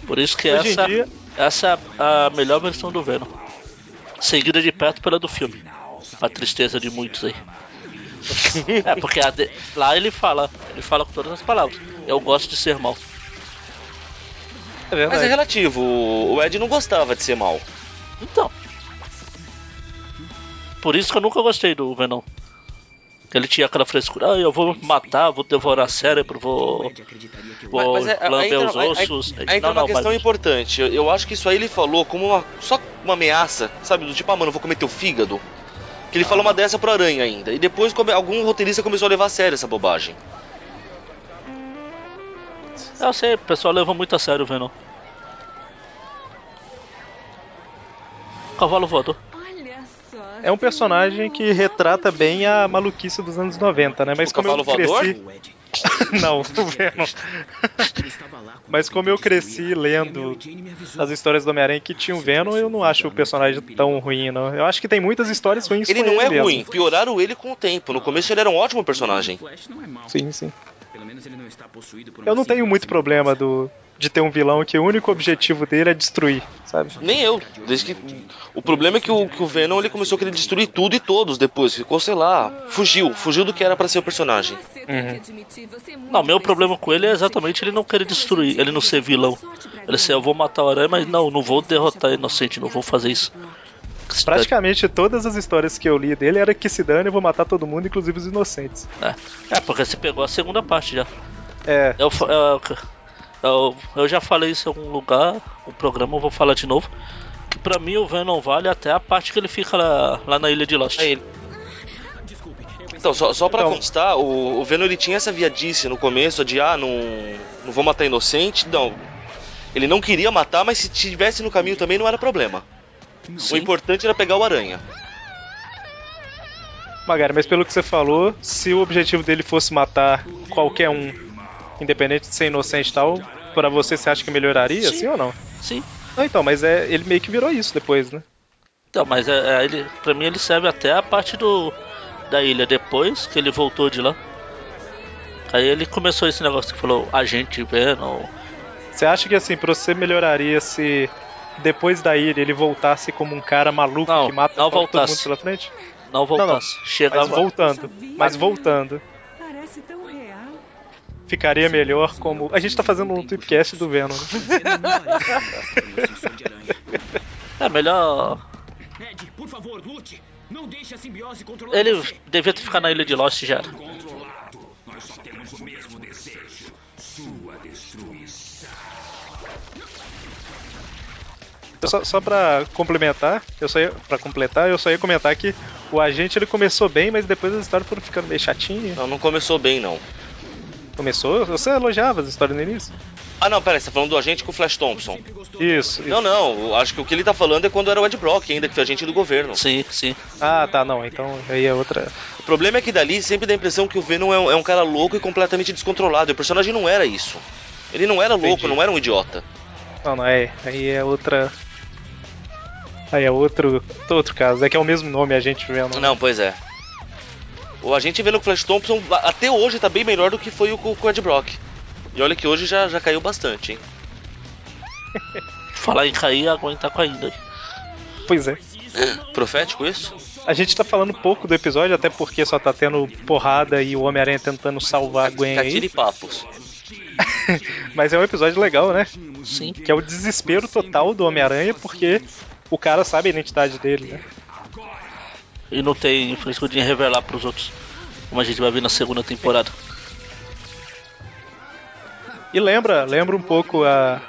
Por isso que Hoje essa, dia- essa é a melhor versão do Venom. Seguida de perto pela do filme. A tristeza de muitos aí. É, porque a de- lá ele fala, ele fala com todas as palavras. Eu gosto de ser mal. É Mas é relativo. O o Ed não gostava de ser mal. Então. Por isso que eu nunca gostei do Venom. Ele tinha aquela frescura, ah, eu vou matar, vou devorar cérebro, vou. Vou Mas, mas é, aí lamber entra, os aí- ossos. aí entra não, uma não, questão mas, importante. Eu, eu acho que isso aí ele falou como uma, só uma ameaça, sabe? Do tipo, ah, mano, eu vou comer teu fígado. Que ele falou uma dessa pro Aranha ainda. E depois come- algum roteirista começou a levar a sério essa bobagem. eu sei, o pessoal leva muito a sério o Venom. Cavalo voador. É um personagem que retrata bem a maluquice dos anos 90, né? Mas O como eu voador? cresci. Não, o Venom. Mas como eu cresci lendo as histórias do Homem-Aranha que tinha o Venom, eu não acho o personagem tão ruim, não. Eu acho que tem muitas histórias ruins Ele com não é mesmo. ruim, pioraram ele com o tempo. No começo ele era um ótimo personagem. É. Sim, sim. Pelo menos ele não está possuído por Eu não tenho muito problema do de ter um vilão que o único objetivo dele é destruir, sabe? Nem eu. Desde que... O problema é que o, que o Venom ele começou a querer destruir tudo e todos depois. Ficou, sei lá, fugiu. Fugiu do que era pra ser o personagem. É muito Não, meu problema com ele é exatamente ele não querer destruir, ele não ser vilão. Ele ser, eu vou matar o aranha, mas não, não vou derrotar inocente, não vou fazer isso. Praticamente todas as histórias que eu li dele era que se dane, eu vou matar todo mundo, inclusive os inocentes. É, é porque você pegou a segunda parte já. É, Eu, fa- eu, eu, eu já falei isso em algum lugar, o programa eu vou falar de novo. Que pra mim o Venom vale até a parte que ele fica lá, lá na ilha de Lost. Aí ele- Então, só, só pra Então- constar, o, o Venom ele tinha essa viadice no começo de, ah, não, não vou matar inocente. Não. Ele não queria matar, mas se tivesse no caminho também não era problema. O Sim. importante era pegar o aranha. Magari, mas pelo que você falou, se o objetivo dele fosse matar qualquer um, independente de ser inocente e tal, pra você você acha que melhoraria, Sim. sim, ou não? Sim. Não, então, mas é, ele meio que virou isso depois, né? Então, mas é, é, ele, pra mim ele serve até a parte do da ilha depois que ele voltou de lá. Aí ele começou esse negócio que falou agente Venom. Você acha que assim, pra você melhoraria se depois da ilha ele voltasse como um cara maluco Não, que mata não todo voltasse. mundo pela frente? Não voltasse. Chegava. Mas voltando. Mas voltando. Ficaria melhor como. A gente tá fazendo um tweetcast do Venom, né? É melhor. Ed, por favor, lute. Não deixe a simbiose controlar Ele você. devia ter ficado na ilha de Lost já. Nós só temos o mesmo desejo. Sua destruição. Só, só pra complementar, eu só ia, pra completar, eu só ia comentar que o agente ele começou bem, mas depois as histórias foram ficando meio chatinhas. Não, não começou bem, não. Começou? Você elogiava as histórias no início? Ah, não, pera, você tá falando do agente com o Flash Thompson. Isso. Não, não, eu acho que o que ele tá falando é quando era o Ed Brock ainda, que foi agente do governo. Sim, sim. Ah, tá, não. Então aí é outra. O problema é que dali sempre dá a impressão que o Venom é um, é um cara louco e completamente descontrolado. E o personagem não era isso. Ele não era louco, Entendi. não era um idiota. Não, não é. Aí é outra. Aí é outro, outro caso. É que é o mesmo nome, agente Venom. Não, pois é. O agente vendo o Flash Thompson até hoje tá bem melhor do que foi o com com o Ed Brock. E olha que hoje já, já caiu bastante, hein? Falar em cair, aguenta caindo aí. Pois é. Profético isso? A gente tá falando pouco do episódio, até porque só tá tendo porrada e o Homem-Aranha tentando salvar a Gwen aí. papos. Mas é um episódio legal, né? Sim. Que é o desespero total do Homem-Aranha, porque o cara sabe a identidade dele, né? E não tem frescura de revelar pros outros. Como a gente vai ver na segunda temporada. E lembra, lembra um pouco a.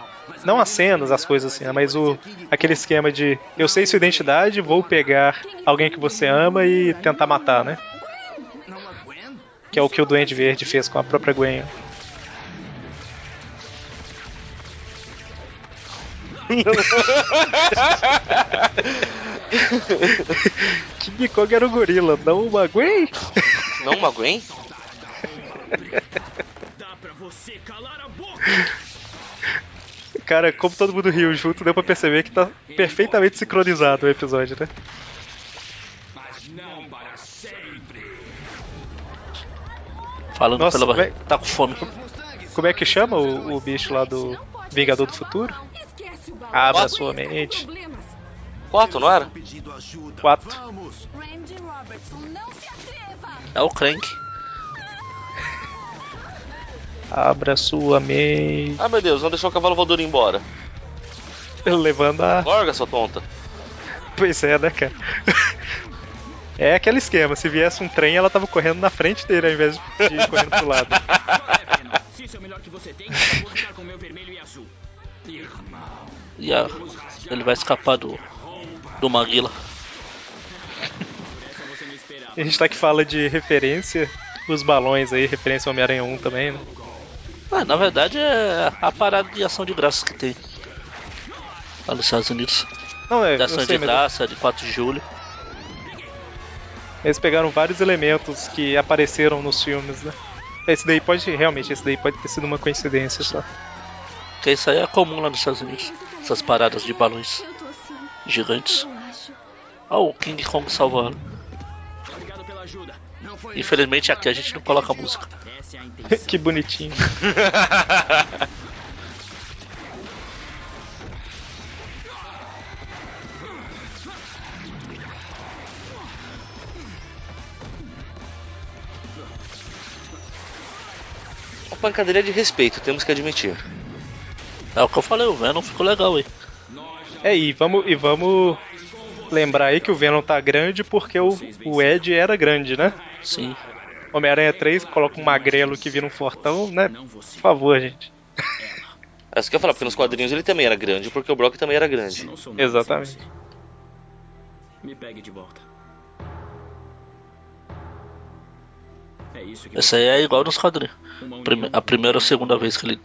Não as cenas, as coisas assim, né, mas o aquele esquema de eu sei sua identidade, vou pegar alguém que você ama e tentar matar, né? Que é o que o Duende Verde fez com a própria Gwen. King Kong era o gorila, não uma Gwen? Não uma Gwen? Dá pra você calar a boca. Cara, como todo mundo riu junto, deu pra perceber que tá perfeitamente sincronizado o episódio, né? Mas não para sempre. Falando Nossa, pela vai- barriga. Tá com fome. Como é que chama o, o bicho lá do Vingador do Futuro? Abra sua mente. Quatro, não era? Quatro. É o Crank. Abra sua mente. Ah, meu Deus, não deixou o cavalo voador ir embora. Levando a. Larga, sua tonta. Pois é, né, cara? É aquele esquema, se viesse um trem, ela tava correndo na frente dele ao invés de ir correndo pro lado. Se isso é o melhor que você tem, eu vou ficar com o meu vermelho e azul. E a- ele vai escapar do. Do Maguila. A gente tá que fala de referência, os balões aí, referência ao Homem-Aranha 1 também, né? Ah, na verdade é a parada de ação de graças que tem. Lá nos Estados Unidos. Não, é, De ação sei, de graça, de 4 de julho. eles pegaram vários elementos que apareceram nos filmes, né? Esse daí pode, realmente, esse daí pode ter sido uma coincidência só. Porque isso aí é comum lá nos Estados Unidos. Essas paradas de balões gigantes. acho. Ó, o King Kong foi Infelizmente aqui a gente não coloca música. Que bonitinho. Uma pancadaria de respeito, temos que admitir. É o que eu falei, o Venom ficou legal aí. É, e vamos, e vamos lembrar aí que o Venom tá grande porque o, o Ed era grande, né? Sim. Homem-Aranha 3 coloca um magrelo que vira um fortão, né? Por favor, gente. É isso que eu ia falar, porque nos quadrinhos ele também era grande, porque o Brock também era grande. Exatamente. Me pegue de volta. É Esse aí é igual nos quadrinhos. Prime- a primeira ou segunda vez que ele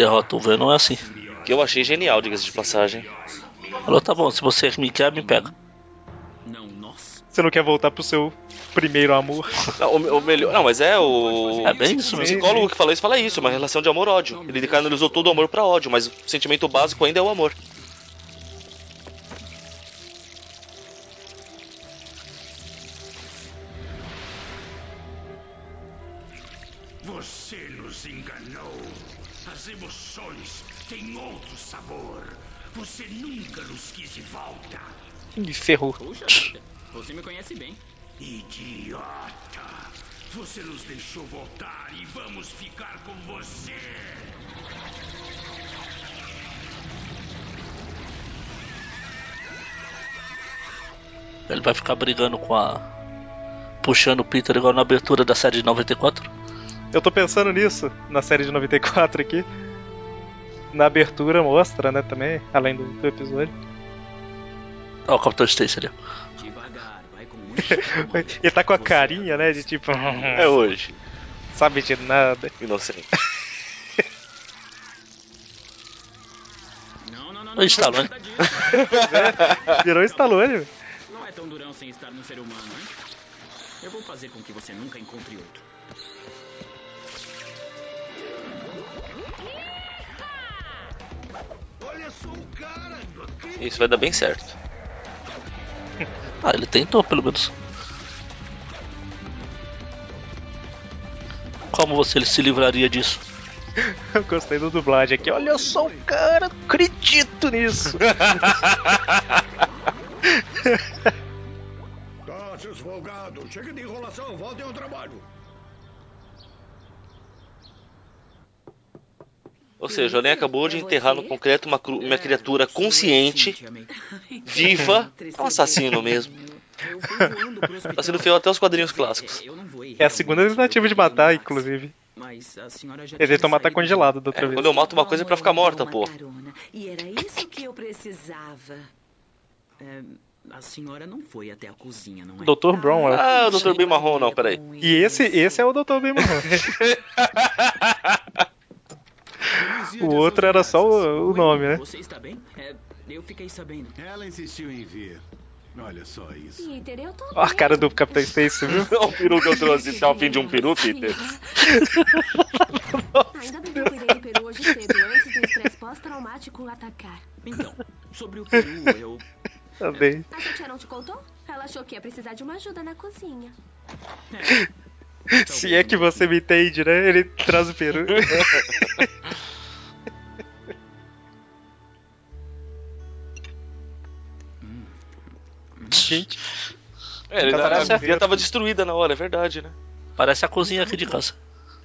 derrota o Venom é assim. Que eu achei genial, diga-se de passagem. Falou, tá bom, se você me quer, me pega. Você não quer voltar pro seu primeiro amor? Não, o, o melhor. Não, mas é o. É bem isso O mesmo. psicólogo que fala isso fala isso, é uma relação de amor-ódio. Ele canalizou todo o amor pra ódio, mas o sentimento básico ainda é o amor. Ih, ferrou. Puxa você me conhece bem. Idiota! Você nos deixou voltar e vamos ficar com você. Ele vai ficar brigando com a. puxando o Peter igual na abertura da série de 94. Eu tô pensando nisso na série de 94 aqui. Na abertura mostra, né, também, além do, do episódio. Ó, o Capitão Stacy ali. Devagar, vai com muito Ele tá com a carinha, né, de tipo. É hoje. Sabe de nada. Inocente. Não, não, não, Ô, Stallone. disso. Virou Stallone. Não é tão durão sem estar num ser humano, hein? Eu vou fazer com que você nunca encontre outro. Olha o! Isso vai dar bem certo. Ah, ele tentou pelo menos. Como você se livraria disso? Eu gostei do dublagem aqui. Olha só o cara, acredito nisso. Tá, seus folgados. Chega de enrolação. Voltem ao trabalho. Ou seja, o Aranha acabou de enterrar no concreto uma, cru- uma criatura consciente, viva, é um assassino mesmo. Tá sendo feio até os quadrinhos clássicos. É a segunda tentativa de matar, inclusive. Mas a senhora já Ele tentou matar congelado da outra É, vez. quando eu mato uma coisa é pra ficar morta, pô. E era isso que eu precisava. É, a senhora não foi até a cozinha, não é? Dr. Brown, é. Ah, o Dr. Bem Marrom, não, peraí. E esse, esse é o Dr. Bem Marrom. O outro era só o, o nome, né? Você está bem? É, eu fiquei sabendo. Ela insistiu em vir. Olha só isso. Peter, eu tô Ó a cara do Capitão Stacy, viu? Olha o peru que eu trouxe. Tá ao fim de um peru, Peter? Ainda bem que eu cuidei do peru hoje cedo, antes do estresse pós-traumático atacar. Então, sobre o peru, eu. Também. A sua tia não te contou? Ela achou que ia precisar de uma ajuda na cozinha. Se é que você me entende, né? Ele traz o peru. Gente, É, ele, Parece- a cozinha tava destruída na hora, é verdade, né? Parece a cozinha aqui de casa.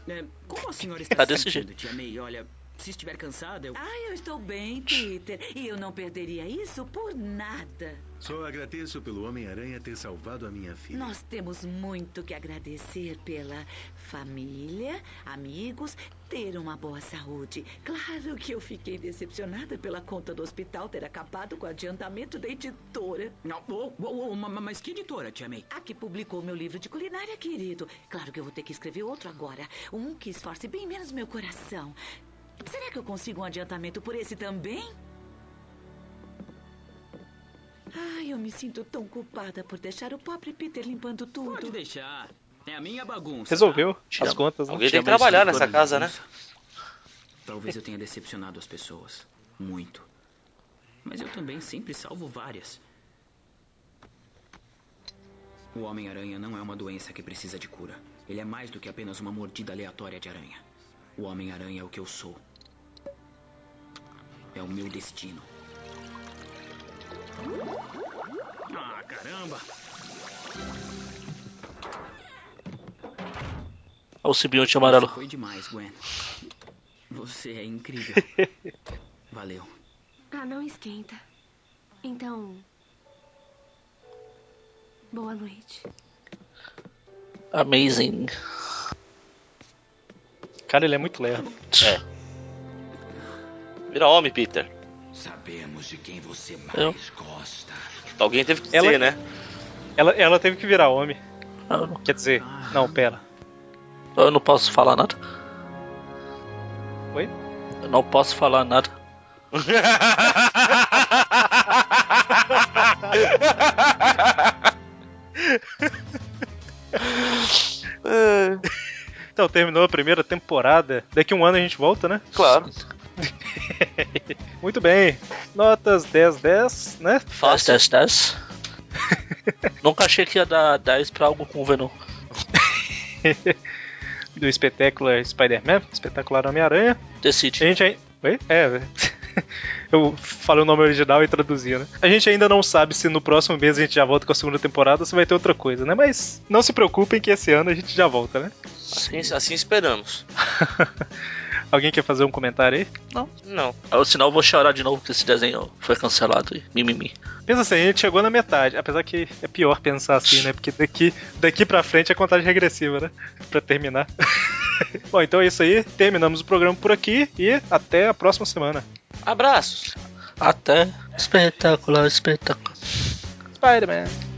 É, como a senhora está Tá se desse jeito. tia May? Olha, se estiver cansada, eu. Ah, eu estou bem, Peter. E eu não perderia isso por nada. Só agradeço pelo Homem-Aranha ter salvado a minha filha. Nós temos muito que agradecer pela família, amigos, ter uma boa saúde. Claro que eu fiquei decepcionada pela conta do hospital ter acabado com o adiantamento da editora. Não, oh, oh, oh, ma- ma- mas que editora, tia May? A que publicou meu livro de culinária, querido. Claro que eu vou ter que escrever outro agora. Um que esforce bem menos meu coração. Será que eu consigo um adiantamento por esse também? Ai, eu me sinto tão culpada por deixar o pobre Peter limpando tudo. Pode deixar. É a minha bagunça. resolveu Tia- as contas, né? Alguém tem que trabalhar nessa casa, né? Talvez eu tenha decepcionado as pessoas. Muito. Mas eu também sempre salvo várias. O Homem-Aranha não é uma doença que precisa de cura. Ele é mais do que apenas uma mordida aleatória de aranha. O Homem-Aranha é o que eu sou. É o meu destino. Ah, caramba! Olha o simbionte amarelo. Foi demais, Gwen. Você é incrível. Valeu. Ah, não esquenta. Então. Boa noite. Amazing. Cara, ele é muito lerdo. É. Vira homem, Peter. Sabemos de quem você mais Eu? gosta. Alguém teve que Ela- ser, né? Ela, ela teve que virar homem. Eu não, Quer dizer, não, pera. eu não posso falar nada. Oi? Eu não posso falar nada. Então, terminou a primeira temporada. Daqui um ano a gente volta, né? Claro. Muito bem. Notas 10, 10, né? 10, Fácil. 10, 10. Nunca achei que ia dar 10 pra algo com Venom. do Espetacular Spider-Man, Espetacular Homem-Aranha. Decide. A gente aí. Oi? É, eu falei o nome original e traduzi, né? A gente ainda não sabe se no próximo mês a gente já volta com a segunda temporada ou se vai ter outra coisa, né? Mas não se preocupem que esse ano a gente já volta, né? Assim, assim esperamos. Alguém quer fazer um comentário aí? Não. Não. Eu, senão eu vou chorar de novo que esse desenho foi cancelado e mimimi. Pensa assim, a gente chegou na metade. Apesar que é pior pensar assim, né? Porque daqui, daqui pra frente é contagem regressiva, né? Pra terminar. Bom, então é isso aí. Terminamos o programa por aqui e até a próxima semana. Abraços. Até. Espetacular, espetáculo. Spider-Man.